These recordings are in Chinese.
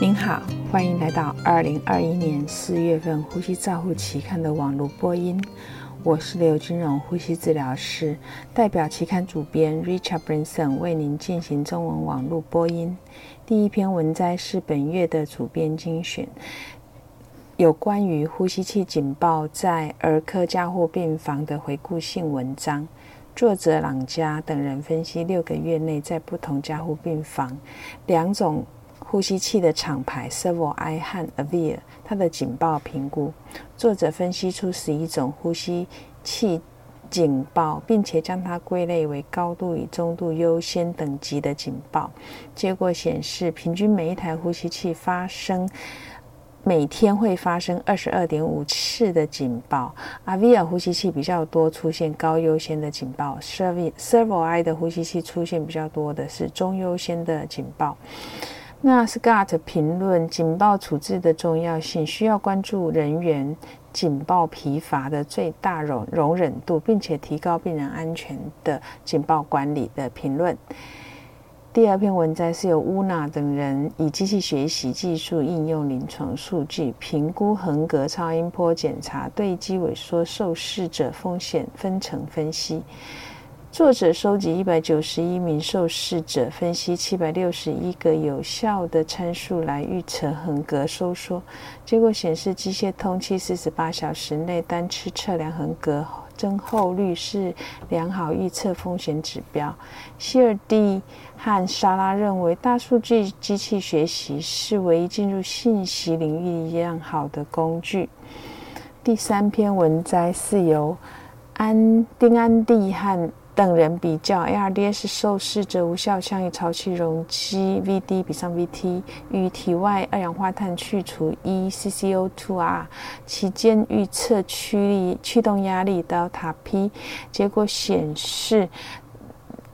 您好，欢迎来到二零二一年四月份《呼吸照护期刊》的网络播音。我是刘君荣，呼吸治疗师，代表期刊主编 Richard Branson 为您进行中文网络播音。第一篇文摘是本月的主编精选，有关于呼吸器警报在儿科加护病房的回顾性文章。作者朗佳等人分析六个月内在不同加护病房两种。呼吸器的厂牌 Servo-i 和 Avia，它的警报评估。作者分析出十一种呼吸器警报，并且将它归类为高度与中度优先等级的警报。结果显示，平均每一台呼吸器发生每天会发生二十二点五次的警报。Avia 呼吸器比较多出现高优先的警报，Servo-i 的呼吸器出现比较多的是中优先的警报。那 Scott 评论警报处置的重要性，需要关注人员警报疲乏的最大容容忍度，并且提高病人安全的警报管理的评论。第二篇文摘是由乌娜等人以机器学习技术应用临床数据评估横膈超音波检查对肌萎缩受试者风险分层分析。作者收集一百九十一名受试者，分析七百六十一个有效的参数来预测横膈收缩。结果显示，机械通气四十八小时内单次测量横膈增厚率是良好预测风险指标。希尔蒂和莎拉认为，大数据机器学习是唯一进入信息领域一样好的工具。第三篇文摘是由安丁安蒂和。等人比较，ARDS 受试者无效相与潮气容积 VD 比上 VT 与体外二氧化碳去除 e CCO2R 期间预测驱力驱动压力 delta P，结果显示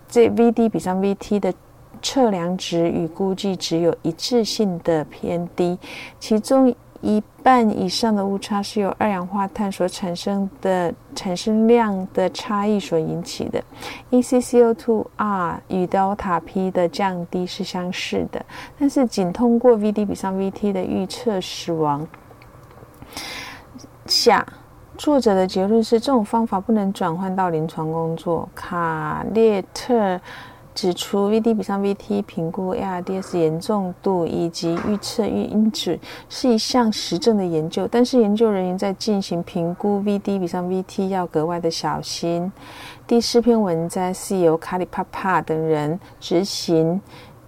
这 VD 比上 VT 的测量值与估计值有一致性的偏低，其中。一半以上的误差是由二氧化碳所产生的产生量的差异所引起的。ECCO2R 与 delta P 的降低是相似的，但是仅通过 VD 比上 VT 的预测死亡。下作者的结论是，这种方法不能转换到临床工作。卡列特。指出，VD 比上 VT 评估 ARDS 严重度以及预测预因子是一项实证的研究，但是研究人员在进行评估 VD 比上 VT 要格外的小心。第四篇文摘是由卡里帕帕等人执行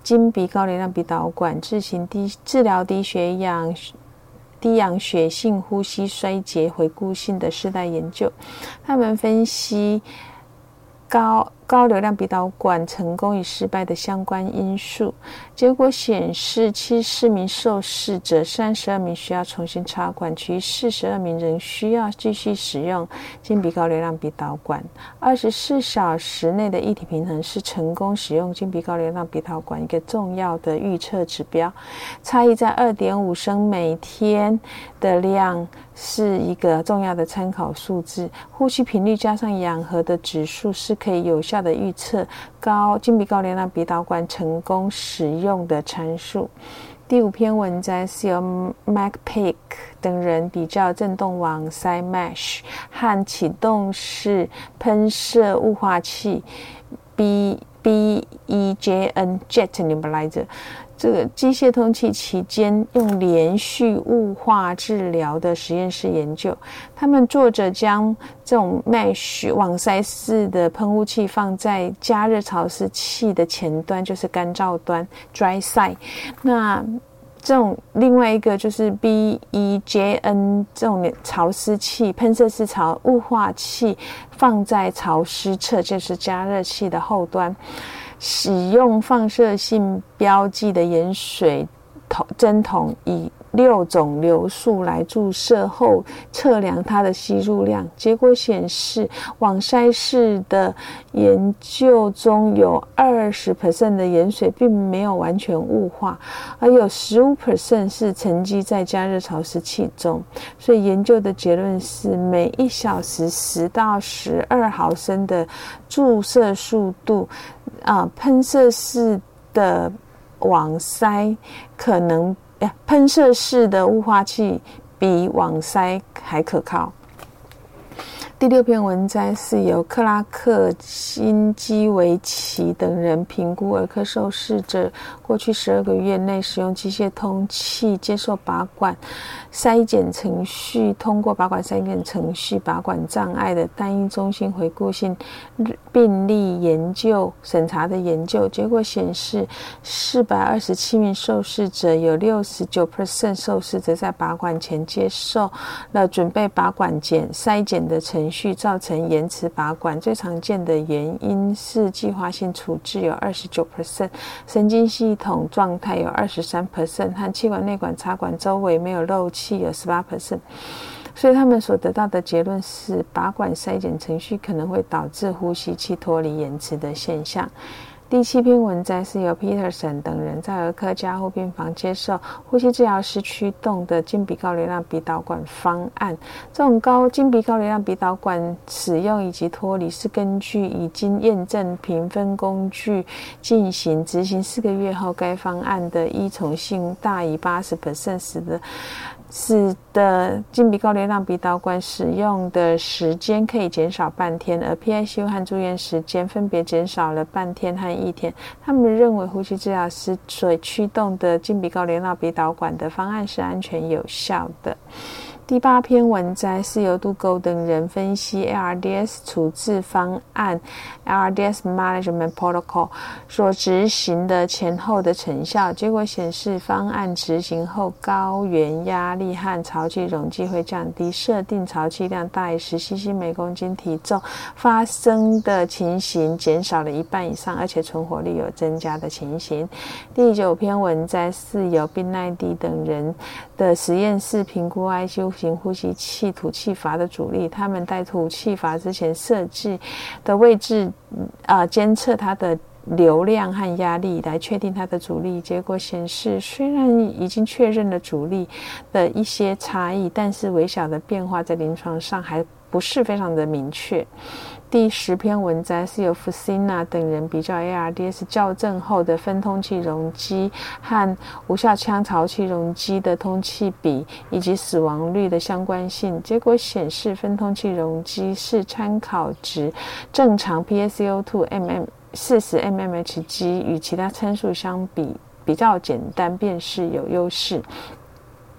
经鼻高流量鼻导管自行低治疗低血氧、低氧血性呼吸衰竭回顾性的世代研究，他们分析高。高流量鼻导管成功与失败的相关因素结果显示，七十四名受试者，三十二名需要重新插管，其余四十二名仍需要继续使用经鼻高流量鼻导管。二十四小时内的液体平衡是成功使用经鼻高流量鼻导管一个重要的预测指标，差异在二点五升每天的量是一个重要的参考数字。呼吸频率加上氧合的指数是可以有效。的预测高金鼻高流量鼻导管成功使用的参数。第五篇文章是由 MacPick 等人比较振动网塞 Mesh 和启动式喷射雾化器 B B E J N Jet Nebulizer。这个机械通气期间用连续雾化治疗的实验室研究，他们作者将这种 mesh 网塞式的喷雾器放在加热潮湿器的前端，就是干燥端 dry side。那这种另外一个就是 BEJN 这种潮湿器喷射式潮雾化器放在潮湿侧，就是加热器的后端。使用放射性标记的盐水筒针筒，以六种流速来注射后测量它的吸入量。结果显示，网筛式的研究中有二十 percent 的盐水并没有完全雾化，而有十五 percent 是沉积在加热潮湿器中。所以研究的结论是，每一小时十到十二毫升的注射速度。啊，喷射式的网塞可能喷射式的雾化器比网塞还可靠。第六篇文摘是由克拉克、辛基维奇等人评估儿科受试者过去十二个月内使用机械通气接受拔管筛检程序，通过拔管筛检程序拔管障碍的单一中心回顾性病例研究审查的研究结果显示，四百二十七名受试者有六十九 percent 受试者在拔管前接受了准备拔管检筛检的程。程序造成延迟拔管，最常见的原因是计划性处置有二十九 percent，神经系统状态有二十三 percent，和气管内管插管周围没有漏气有十八 percent。所以他们所得到的结论是，拔管筛检程序可能会导致呼吸器脱离延迟的现象。第七篇文摘是由 Peterson 等人在儿科加护病房接受呼吸治疗师驱动的金鼻高流量鼻导管方案。这种高金鼻高流量鼻导管使用以及脱离是根据已经验证评分工具进行执行。四个月后，该方案的依从性大于八十 percent 时的。使得金鼻高流量鼻导管使用的时间可以减少半天，而 PICU 和住院时间分别减少了半天和一天。他们认为呼吸治疗师所驱动的金鼻高流量鼻导管的方案是安全有效的。第八篇文摘是由杜沟等人分析 ARDS 处置方案 （ARDS Management Protocol） 所执行的前后的成效。结果显示，方案执行后，高原压力和潮气容积会降低，设定潮气量大于十 cc 每公斤体重发生的情形减少了一半以上，而且存活率有增加的情形。第九篇文摘是由宾奈迪等人的实验室评估 ICU。型呼吸器吐气阀的阻力，他们在吐气阀之前设计的位置，啊，监测它的流量和压力，来确定它的阻力。结果显示，虽然已经确认了阻力的一些差异，但是微小的变化在临床上还不是非常的明确。第十篇文摘是由福西纳等人比较 ARDS 校正后的分通气容积和无效腔潮气容积的通气比以及死亡率的相关性。结果显示，分通气容积是参考值正常 PaCO2 mm 四十 mmHg 与其他参数相比比较简单，便是有优势。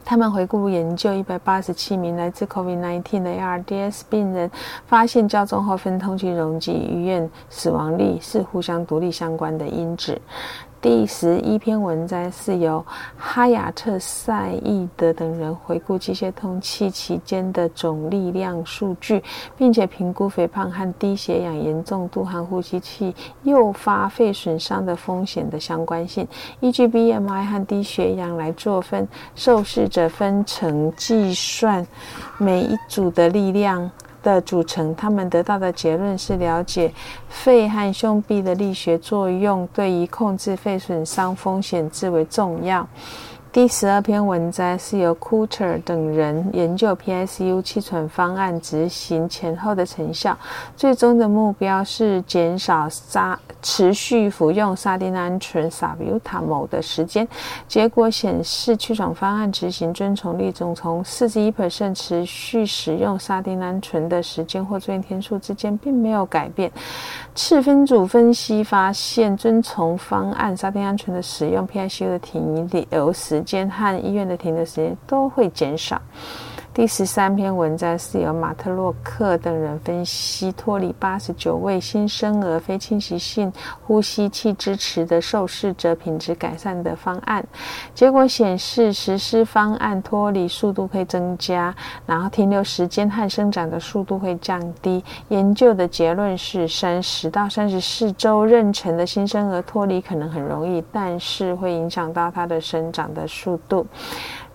他们回顾研究一百八十七名来自 COVID-19 的 ARDS 病人，发现较中后分通气容积与院死亡率是互相独立相关的因子。第十一篇文摘是由哈亚特赛义德等人回顾机械通气期间的总力量数据，并且评估肥胖和低血氧严重度和呼吸器诱发肺损伤的风险的相关性，依据 BMI 和低血氧来做分，受试者分成计算每一组的力量。的组成，他们得到的结论是：了解肺和胸壁的力学作用，对于控制肺损伤风险至为重要。第十二篇文摘是由 Cooter 等人研究 PICU 气喘方案执行前后的成效，最终的目标是减少沙持续服用沙丁胺醇 （Salbutamol） 的时间。结果显示，气喘方案执行遵从率中，从四十一持续使用沙丁胺醇的时间或住院天数之间并没有改变。次分组分析发现，遵从方案沙丁胺醇的使用，PICU 的停留时。间和医院的停留时间都会减少。第十三篇文章是由马特洛克等人分析脱离八十九位新生儿非侵袭性呼吸器支持的受试者品质改善的方案。结果显示，实施方案脱离速度会增加，然后停留时间和生长的速度会降低。研究的结论是，三十到三十四周妊娠的新生儿脱离可能很容易，但是会影响到它的生长的速度。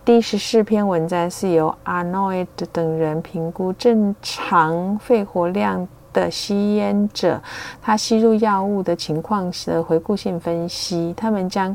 第十四篇文章是由 Arnold 等人评估正常肺活量的吸烟者，他吸入药物的情况的回顾性分析。他们将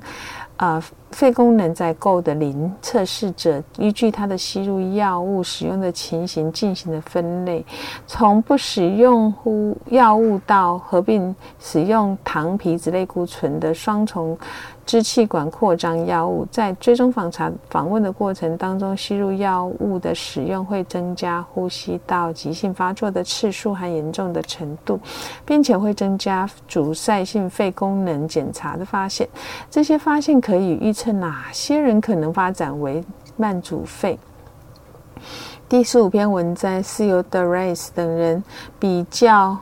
呃，肺功能在够的零测试者，依据他的吸入药物使用的情形进行了分类，从不使用呼药物到合并使用糖皮质类固醇的双重。支气管扩张药物在追踪访查访问的过程当中，吸入药物的使用会增加呼吸道急性发作的次数和严重的程度，并且会增加阻塞性肺功能检查的发现。这些发现可以预测哪些人可能发展为慢阻肺。第十五篇文章是由 d e r i s 等人比较。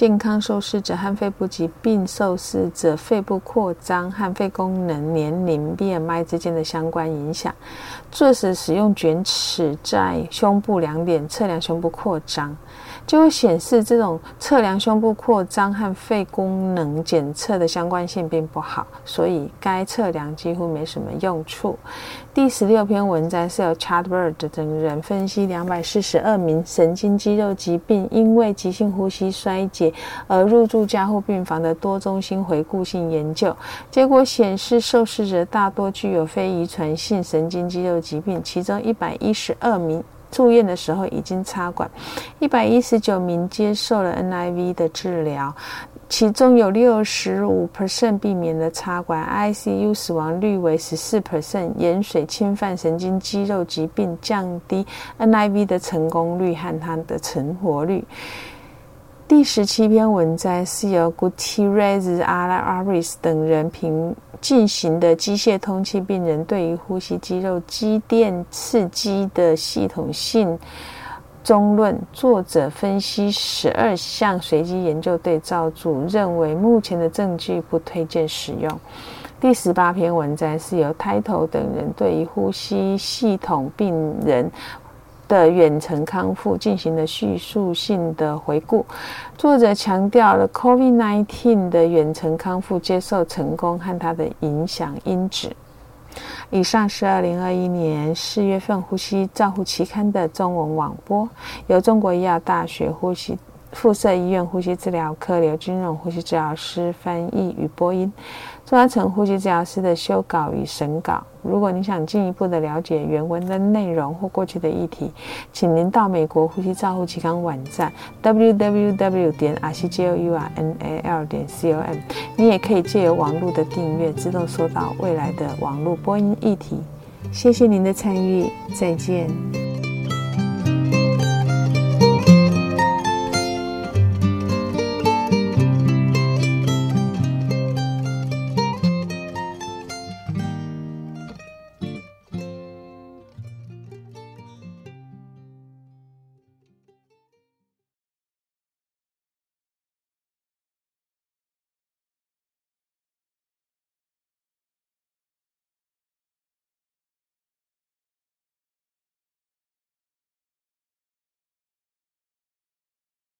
健康受试者和肺部疾病受试者肺部扩张和肺功能、年龄、BMI 之间的相关影响。作者使用卷尺在胸部两点测量胸部扩张。就会显示这种测量胸部扩张和肺功能检测的相关性并不好，所以该测量几乎没什么用处。第十六篇文章是由 Chadbird 等人分析两百四十二名神经肌肉疾病因为急性呼吸衰竭而入住加护病房的多中心回顾性研究，结果显示受试者大多具有非遗传性神经肌肉疾病，其中一百一十二名。住院的时候已经插管，一百一十九名接受了 NIV 的治疗，其中有六十五 percent 避免了插管，ICU 死亡率为十四 percent。盐水侵犯神经肌肉疾病降低 NIV 的成功率和它的存活率。第十七篇文章是由 Gutierrez、Alaris 等人评进行的机械通气病人对于呼吸肌肉肌电刺激的系统性中论。作者分析十二项随机研究对照组，认为目前的证据不推荐使用。第十八篇文章是由 Title 等人对于呼吸系统病人。的远程康复进行了叙述性的回顾。作者强调了 COVID-19 的远程康复接受成功和它的影响因子。以上是二零二一年四月份《呼吸照护期刊》的中文网播，由中国医药大学呼吸。附设医院呼吸治疗科刘金荣呼吸治疗师翻译与播音，中阿成呼吸治疗师的修稿与审稿。如果你想进一步的了解原文的内容或过去的议题，请您到美国呼吸照护期刊网站 www 点 r c j o u r n a l 点 c o m。你也可以借由网络的订阅，自动收到未来的网络播音议题。谢谢您的参与，再见。